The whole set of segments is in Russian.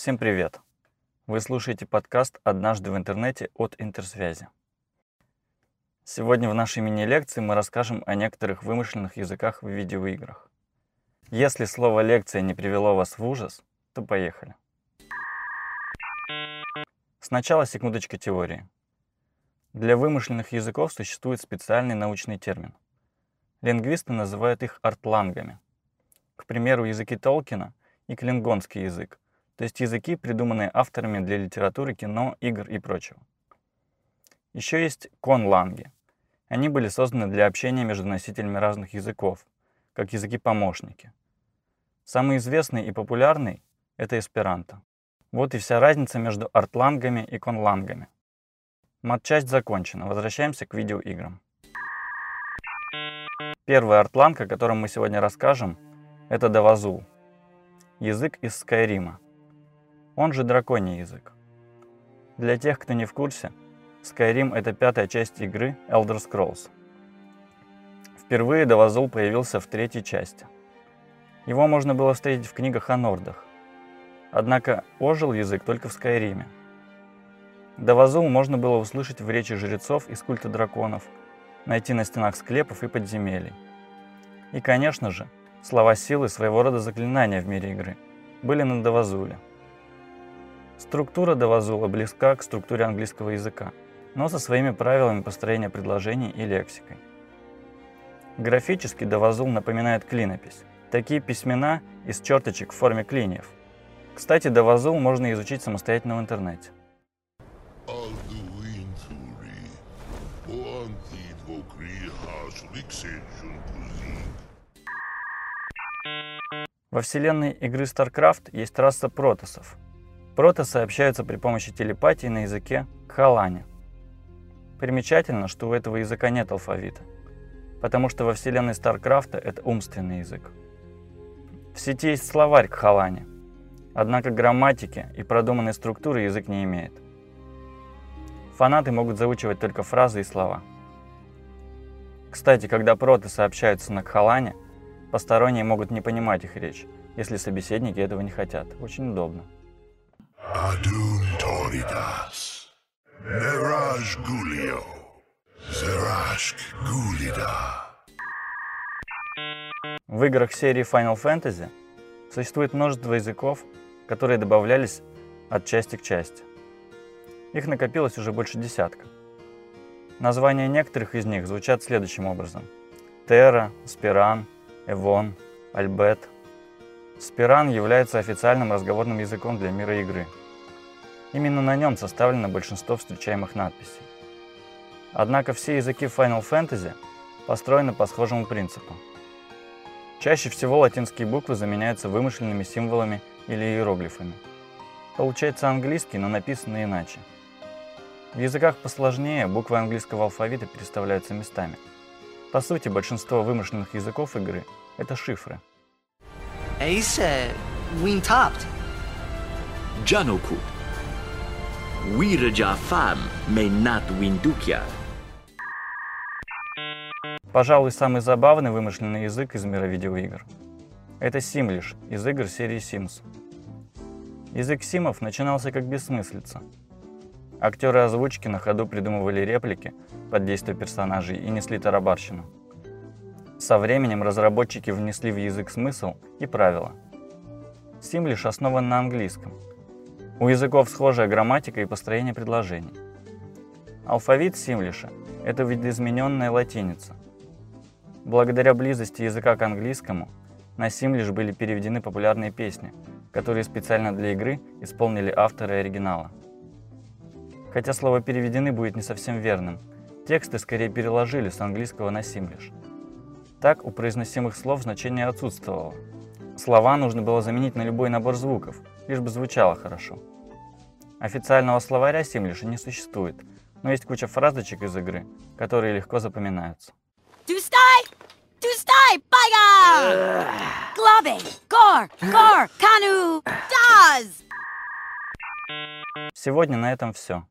Всем привет! Вы слушаете подкаст «Однажды в интернете» от Интерсвязи. Сегодня в нашей мини-лекции мы расскажем о некоторых вымышленных языках в видеоиграх. Если слово «лекция» не привело вас в ужас, то поехали. Сначала секундочка теории. Для вымышленных языков существует специальный научный термин. Лингвисты называют их артлангами. К примеру, языки Толкина и клингонский язык, то есть языки, придуманные авторами для литературы, кино, игр и прочего. Еще есть конланги. Они были созданы для общения между носителями разных языков, как языки-помощники. Самый известный и популярный — это эсперанто. Вот и вся разница между артлангами и конлангами. Матчасть закончена. Возвращаемся к видеоиграм. Первый артланг, о котором мы сегодня расскажем, это Давазул. Язык из Скайрима. Он же драконий язык. Для тех, кто не в курсе, Skyrim — это пятая часть игры Elder Scrolls. Впервые Давазул появился в третьей части. Его можно было встретить в книгах о нордах. Однако ожил язык только в Скайриме. Давазул можно было услышать в речи жрецов из культа драконов, найти на стенах склепов и подземелий. И, конечно же, слова силы своего рода заклинания в мире игры были на Давазуле. Структура Давазула близка к структуре английского языка, но со своими правилами построения предложений и лексикой. Графически Давазул напоминает клинопись. Такие письмена из черточек в форме клиньев – кстати, Давазул можно изучить самостоятельно в интернете. Во вселенной игры StarCraft есть раса протосов. Протосы общаются при помощи телепатии на языке Кхалане. Примечательно, что у этого языка нет алфавита, потому что во вселенной StarCraft это умственный язык. В сети есть словарь Кхалане, Однако грамматики и продуманной структуры язык не имеет. Фанаты могут заучивать только фразы и слова. Кстати, когда проты сообщаются на кхалане, посторонние могут не понимать их речь, если собеседники этого не хотят. Очень удобно. Адун Торидас, Мераж Гулио, Зерашк Гулида. В играх серии Final Fantasy существует множество языков, которые добавлялись от части к части. Их накопилось уже больше десятка. Названия некоторых из них звучат следующим образом. Терра, Спиран, Эвон, Альбет. Спиран является официальным разговорным языком для мира игры. Именно на нем составлено большинство встречаемых надписей. Однако все языки Final Fantasy построены по схожему принципу. Чаще всего латинские буквы заменяются вымышленными символами или иероглифами. Получается английский, но написано иначе. В языках посложнее буквы английского алфавита переставляются местами. По сути, большинство вымышленных языков игры — это шифры. Ace Wintopt. Janokut. Wiraja Fam Mainat Windukia. Пожалуй, самый забавный вымышленный язык из мира видеоигр. Это Симлиш из игр серии Sims. Язык симов начинался как бессмыслица. Актеры озвучки на ходу придумывали реплики под действие персонажей и несли тарабарщину. Со временем разработчики внесли в язык смысл и правила. Симлиш основан на английском. У языков схожая грамматика и построение предложений. Алфавит Симлиша – это видоизмененная латиница. Благодаря близости языка к английскому на Симлиш были переведены популярные песни – которые специально для игры исполнили авторы оригинала. Хотя слово «переведены» будет не совсем верным, тексты скорее переложили с английского на симлиш. Так у произносимых слов значение отсутствовало. Слова нужно было заменить на любой набор звуков, лишь бы звучало хорошо. Официального словаря симлиша не существует, но есть куча фразочек из игры, которые легко запоминаются. Тустай, Байга! Глобе, Гор, Гор, Кану, Даз! Сегодня на этом все.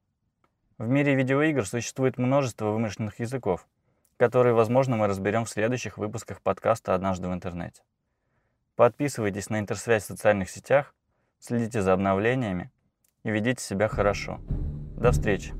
В мире видеоигр существует множество вымышленных языков, которые, возможно, мы разберем в следующих выпусках подкаста «Однажды в интернете». Подписывайтесь на интерсвязь в социальных сетях, следите за обновлениями и ведите себя хорошо. До встречи!